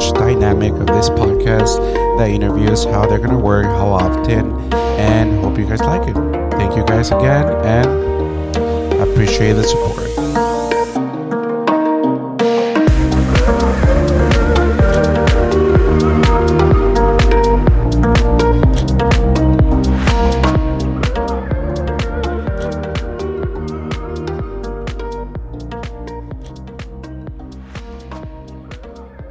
dynamic of this podcast, the interviews, how they're going to work, how often, and hope you guys like it. Thank you guys again, and appreciate the support.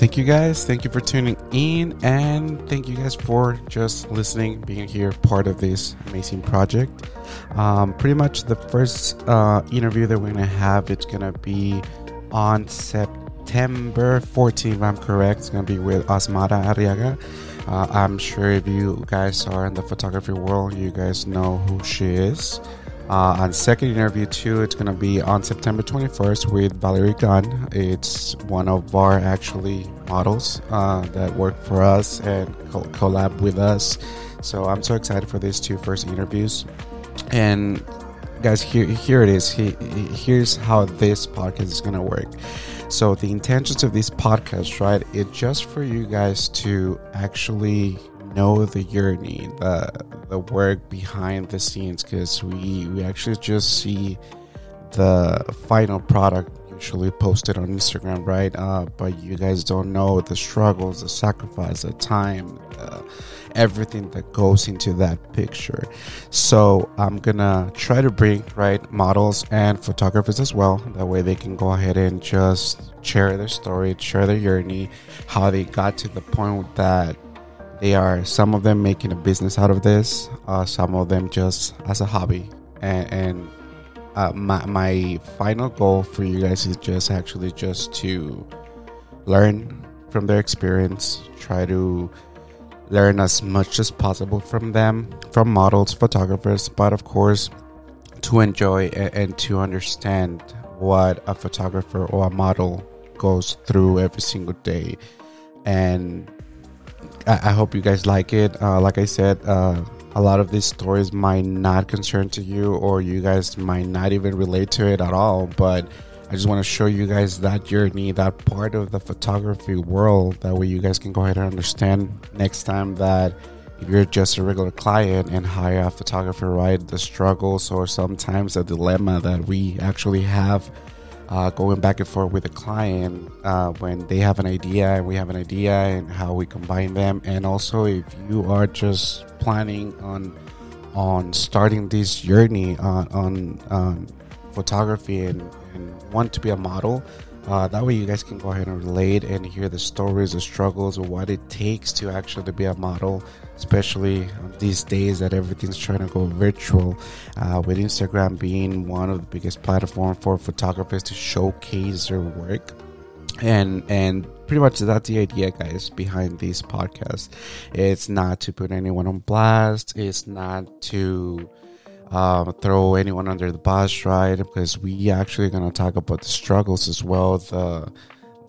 Thank you guys. Thank you for tuning in. And thank you guys for just listening, being here, part of this amazing project. Um, pretty much the first uh, interview that we're going to have, it's going to be on September 14th, if I'm correct. It's going to be with Asmara Arriaga. Uh, I'm sure if you guys are in the photography world, you guys know who she is. Uh, on second interview too, it's gonna be on September 21st with Valerie Gunn. It's one of our actually models uh, that work for us and co- collab with us. So I'm so excited for these two first interviews. And guys, here here it is. He, here's how this podcast is gonna work. So the intentions of this podcast, right? It's just for you guys to actually know the journey, the the work behind the scenes, because we we actually just see the final product usually posted on Instagram, right? Uh, but you guys don't know the struggles, the sacrifice, the time, the, everything that goes into that picture. So I'm gonna try to bring right models and photographers as well. That way they can go ahead and just share their story, share their journey, how they got to the point that they are some of them making a business out of this, uh, some of them just as a hobby. And, and uh, my, my final goal for you guys is just actually just to learn from their experience, try to learn as much as possible from them, from models, photographers, but of course, to enjoy and, and to understand what a photographer or a model goes through every single day. And I, I hope you guys like it. Uh, like I said, uh, a lot of these stories might not concern to you, or you guys might not even relate to it at all. But I just want to show you guys that journey, that part of the photography world. That way, you guys can go ahead and understand next time that if you're just a regular client and hire a photographer, right? The struggles or sometimes the dilemma that we actually have uh, going back and forth with the client uh, when they have an idea and we have an idea and how we combine them. And also if you are just planning on on starting this journey on, on um, photography and, and want to be a model uh, that way you guys can go ahead and relate and hear the stories the struggles what it takes to actually be a model especially these days that everything's trying to go virtual uh, with instagram being one of the biggest platform for photographers to showcase their work. And and pretty much that's the idea guys behind this podcast. It's not to put anyone on blast. It's not to um, throw anyone under the bus right? Because we actually going to talk about the struggles as well the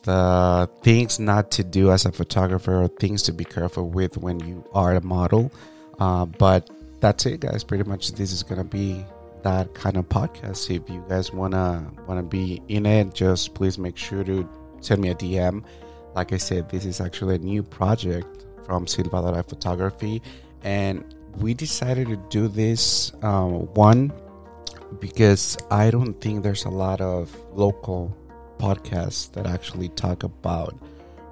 the things not to do as a photographer or things to be careful with when you are a model. Uh, but that's it, guys. Pretty much, this is gonna be that kind of podcast. If you guys wanna wanna be in it, just please make sure to send me a DM. Like I said, this is actually a new project from Silva Photography, and we decided to do this um, one because I don't think there's a lot of local podcasts that actually talk about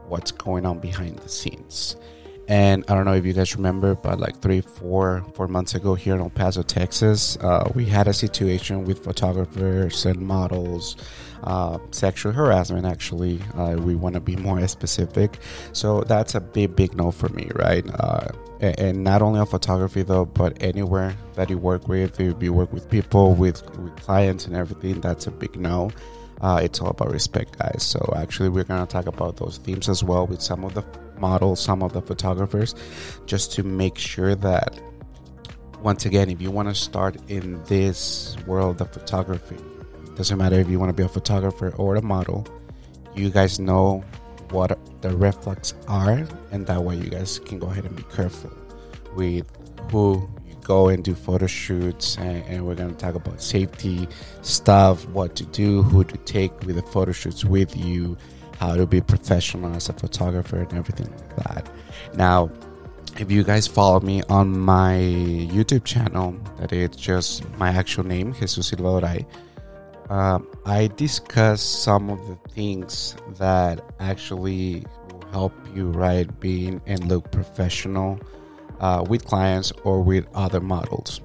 what's going on behind the scenes. And I don't know if you guys remember, but like three, four, four months ago here in El Paso, Texas, uh, we had a situation with photographers and models, uh, sexual harassment. Actually, uh, we want to be more specific. So that's a big, big no for me, right? Uh, and, not only on photography though, but anywhere that you work with, if you work with people, with, with clients, and everything, that's a big no uh, it's all about respect, guys. So actually, we're gonna talk about those themes as well with some of the models, some of the photographers, just to make sure that once again, if you want to start in this world of photography, doesn't matter if you want to be a photographer or a model, you guys know what the reflex are, and that way you guys can go ahead and be careful with who go and do photo shoots. And, and we're going to talk about safety stuff, what to do, who to take with the photo shoots with you, how to be professional as a photographer, and everything like that. Now, if you guys follow me on my YouTube channel, that is just my actual name, Jesus Silva um, I discuss some of the things that actually will help you, right, being and look professional uh, with clients or with other models.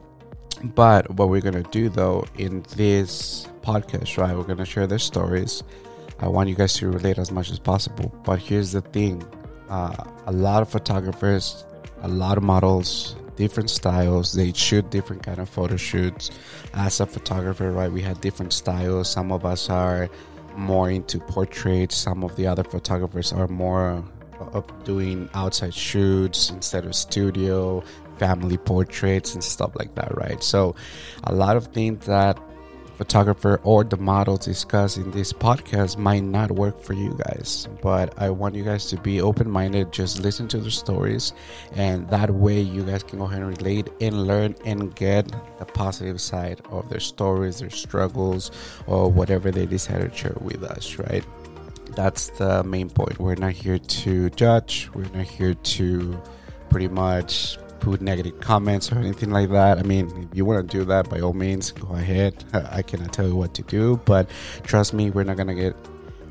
But what we're gonna do though in this podcast, right, we're gonna share their stories. I want you guys to relate as much as possible. But here's the thing: uh, a lot of photographers, a lot of models, different styles. They shoot different kind of photo shoots. As a photographer, right, we have different styles. Some of us are more into portraits. Some of the other photographers are more of doing outside shoots instead of studio, family portraits and stuff like that, right? So, a lot of things that photographer or the model discuss in this podcast might not work for you guys but i want you guys to be open-minded just listen to the stories and that way you guys can go ahead and relate and learn and get the positive side of their stories their struggles or whatever they decide to share with us right that's the main point we're not here to judge we're not here to pretty much put negative comments or anything like that. I mean, if you want to do that, by all means, go ahead. I cannot tell you what to do, but trust me, we're not gonna get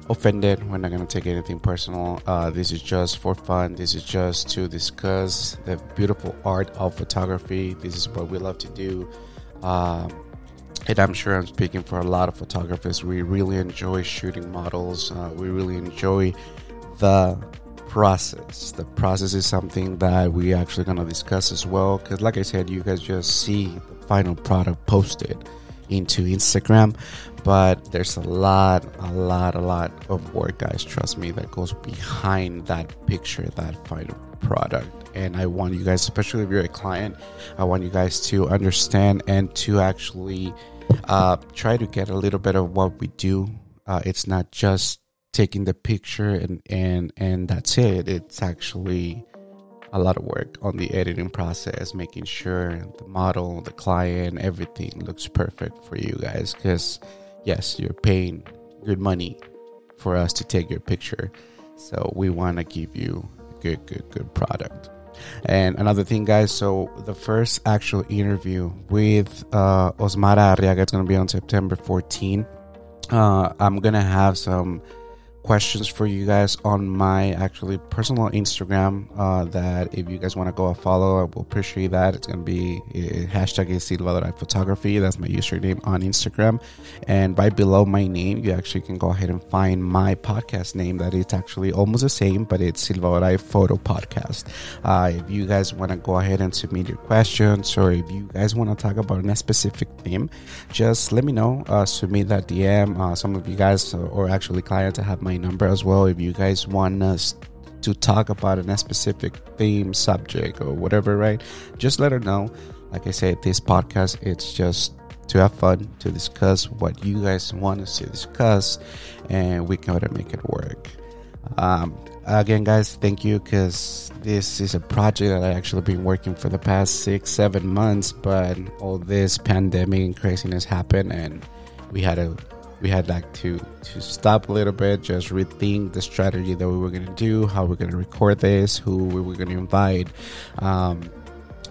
offended. We're not gonna take anything personal. Uh, this is just for fun. This is just to discuss the beautiful art of photography. This is what we love to do. Um, and I'm sure I'm speaking for a lot of photographers. We really enjoy shooting models. Uh, we really enjoy the process. The process is something that we actually gonna discuss as well. Because, like I said, you guys just see the final product posted into Instagram, but there's a lot, a lot, a lot of work, guys. Trust me, that goes behind that picture, that final product. And I want you guys, especially if you're a client, I want you guys to understand and to actually uh, try to get a little bit of what we do. Uh, it's not just taking the picture and and and that's it it's actually a lot of work on the editing process making sure the model the client everything looks perfect for you guys because yes you're paying good money for us to take your picture so we want to give you good good good product. And another thing guys so the first actual interview with uh, osmara arriaga is going to be on september 14 uh, i'm going to have some questions for you guys on my actually personal Instagram. Uh, that if you guys want to go a follow, I will appreciate that. It's gonna be uh, hashtag Silva Photography. That's my username on Instagram. And right below my name, you actually can go ahead and find my podcast name. That it's actually almost the same, but it's Silva Photo Podcast. Uh, if you guys want to go ahead and submit your questions, or if you guys want to talk about a specific theme, just let me know. Uh, submit that DM. Uh, some of you guys, or actually clients, I have my my number as well if you guys want us to talk about a specific theme, subject, or whatever, right? Just let her know. Like I said, this podcast, it's just to have fun, to discuss what you guys want us to discuss, and we can make it work. Um, again, guys, thank you because this is a project that I actually been working for the past six, seven months, but all this pandemic and craziness happened, and we had to we had like to to stop a little bit, just rethink the strategy that we were gonna do, how we're gonna record this, who we were gonna invite. Um,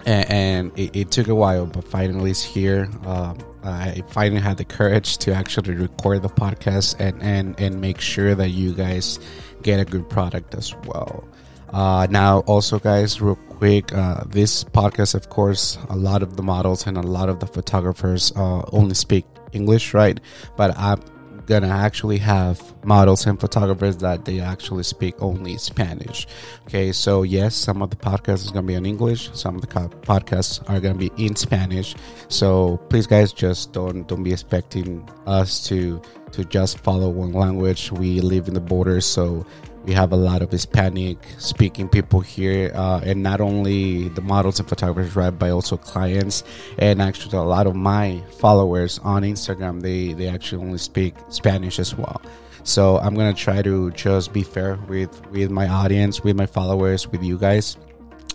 and, and it, it, took a while, but finally it's here. Um, I finally had the courage to actually record the podcast and, and, and make sure that you guys get a good product as well. Uh, now, also, guys, real quick, uh, this podcast, of course, a lot of the models and a lot of the photographers uh, only speak English, right? But I'm gonna actually have models and photographers that they actually speak only Spanish. Okay, so yes, some of the podcasts is gonna be in English, some of the podcasts are gonna be in Spanish. So please, guys, just don't don't be expecting us to to just follow one language. We live in the border, so we have a lot of Hispanic speaking people here, uh, and not only the models and photographers, right, but also clients. And actually, a lot of my followers on Instagram, they they actually only speak Spanish as well. So I'm gonna try to just be fair with with my audience, with my followers, with you guys.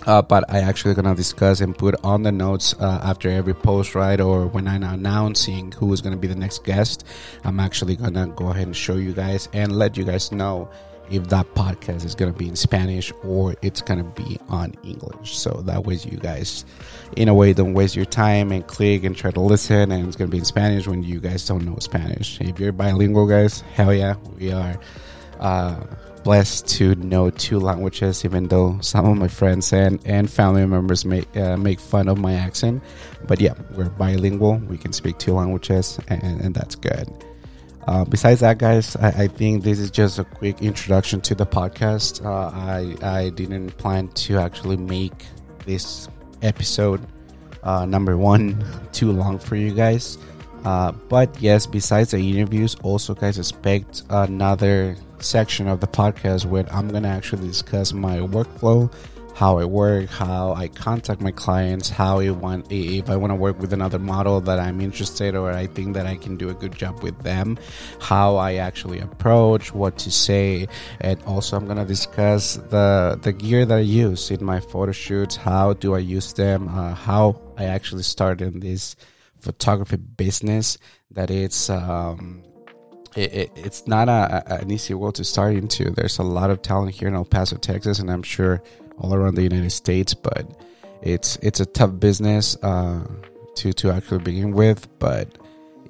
Uh, but I actually gonna discuss and put on the notes uh, after every post, right? Or when I'm announcing who is gonna be the next guest, I'm actually gonna go ahead and show you guys and let you guys know if that podcast is to be in Spanish or it's to be on English. So that way you guys, in a way, don't waste your time and click and try to listen and it's to be in Spanish when you guys don't know Spanish. If you're bilingual, guys, hell yeah, we are uh, blessed to know two languages, even though some of my friends and, and family members make, uh, make fun of my accent. But yeah, we're bilingual. We can speak two languages and, and that's good. Uh, besides that, guys, I, I, think this is just a quick introduction to the podcast. Uh, I I didn't plan to actually make this episode uh, number one too long for you guys. Uh, but yes, besides the interviews, also guys expect another section of the podcast where I'm gonna actually discuss my workflow how I work, how I contact my clients, how I want if I want to work with another model that I'm interested or I think that I can do a good job with them, how I actually approach, what to say, and also I'm gonna discuss the the gear that I use in my photo shoots. How do I use them? Uh, how I actually started in this photography business. That it's. Um, it, it, it's not a, an easy world to start into. There's a lot of talent here in El Paso, Texas, and I'm sure all around the United States. But it's it's a tough business uh, to to actually begin with. But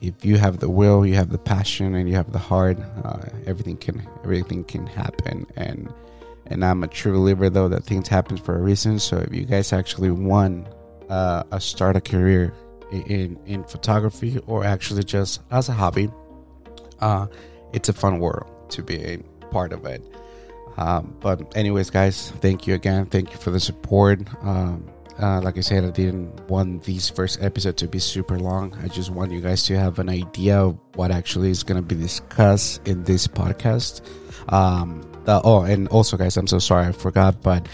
if you have the will, you have the passion, and you have the heart, uh, everything can everything can happen. And and I'm a true believer though that things happen for a reason. So if you guys actually want uh, a start a career in in photography or actually just as a hobby, uh, it's a fun world to be a part of it. Um, but anyways, guys, thank you again. Thank you for the support. Um, uh, like I said, I didn't want these first episode to be super long. I just want you guys to have an idea of what actually is going to be discussed in this podcast. Um, the, oh, and also, guys, I'm so sorry I forgot, but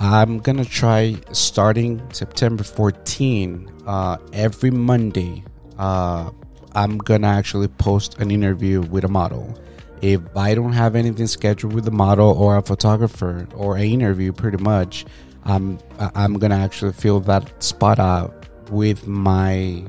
I'm gonna try starting September 14 uh, every Monday. Uh, I'm gonna actually post an interview with a model. If I don't have anything scheduled with a model or a photographer or an interview, pretty much, I'm I'm gonna actually fill that spot out with my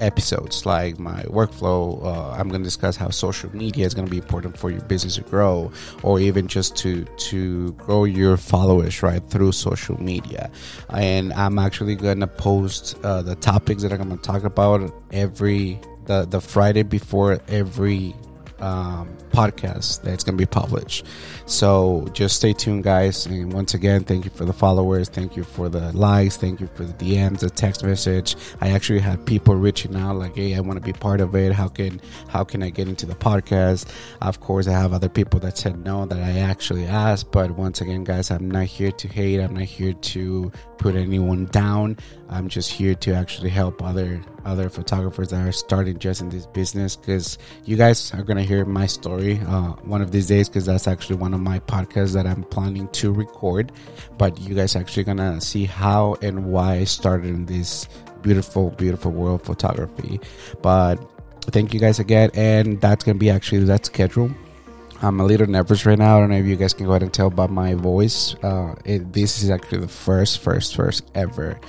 episodes, like my workflow. Uh, I'm gonna discuss how social media is gonna be important for your business to grow, or even just to to grow your followers right through social media. And I'm actually gonna post uh, the topics that I'm gonna talk about every the the Friday before every um, podcast that's going to be published. So just stay tuned, guys. And once again, thank you for the followers. Thank you for the likes. Thank you for the DMs, the text message. I actually had people reaching out like, "Hey, I want to be part of it. How can how can I get into the podcast?" Of course, I have other people that said no that I actually asked. But once again, guys, I'm not here to hate. I'm not here to put anyone down. I'm just here to actually help other other photographers that are starting just in this business because you guys are gonna hear my story uh, one of these days because that's actually one of my podcasts that I'm planning to record. But you guys actually gonna see how and why I started in this beautiful, beautiful world photography. But thank you guys again, and that's gonna be actually that schedule. I'm a little nervous right now. I don't know if you guys can go ahead and tell by my voice. Uh, it, this is actually the first, first, first ever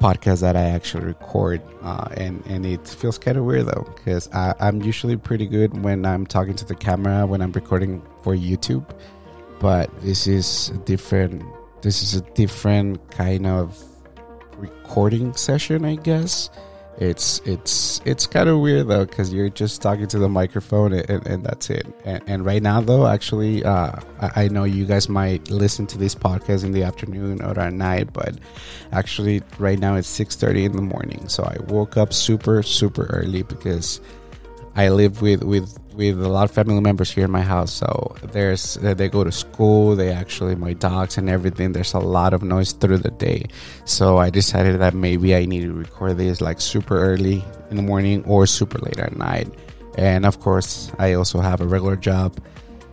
podcast that I actually record, uh, and and it feels kind of weird though because I'm usually pretty good when I'm talking to the camera when I'm recording for YouTube, but this is a different. This is a different kind of recording session, I guess it's it's it's kind of weird though because you're just talking to the microphone and, and that's it. And, and, right now though actually uh, I, I, know you guys might listen to this podcast in the afternoon or at night but actually right now it's 6.30 in the morning. So i woke up super super early because I live with with with a lot of family members here in my house. So there's they go to school. They actually my dogs and everything. There's a lot of noise through the day. So I decided that maybe I need to record this like super early in the morning or super late at night. And of course, I also have a regular job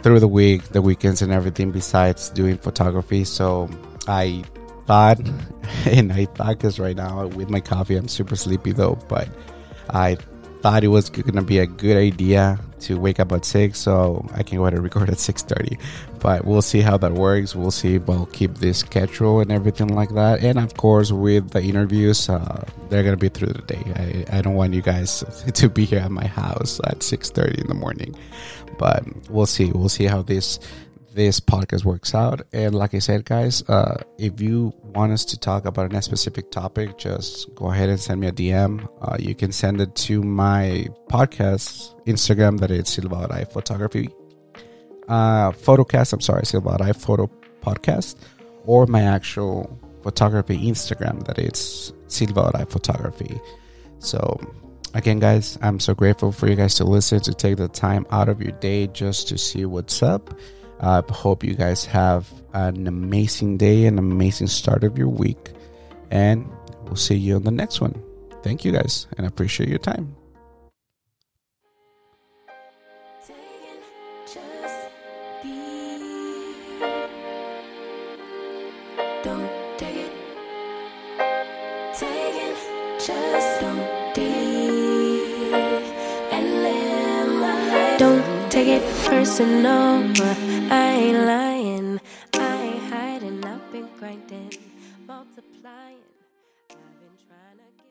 through the week, the weekends, and everything besides doing photography. So I thought, and I thought because right now with my coffee, I'm super sleepy though, but I thought it was going to be a good idea to wake up at 6 so i can go ahead and record at 6.30 but we'll see how that works. We'll see we'll keep this schedule and everything like that. And of course with the interviews uh, they're going to be through the day. I, I don't want you guys to be here at my house at 6.30 in the morning. But we'll see. We'll see how this this podcast works out. And like I said, guys, uh, if you want us to talk about a specific topic, just go ahead and send me a DM. Uh, you can send it to my podcast Instagram that is Silvadoray Photography. Uh, Photocast, I'm sorry, Silvadoray Photo Podcast, or my actual photography Instagram that is Silvadoray Photography. So again guys i'm so grateful for you guys to listen to take the time out of your day just to see what's up I uh, hope you guys have an amazing day, an amazing start of your week, and we'll see you on the next one. Thank you guys, and I appreciate your time. Don't take it personal. I ain't lying, I ain't hiding, I've been grinding, multiplying. I've been trying to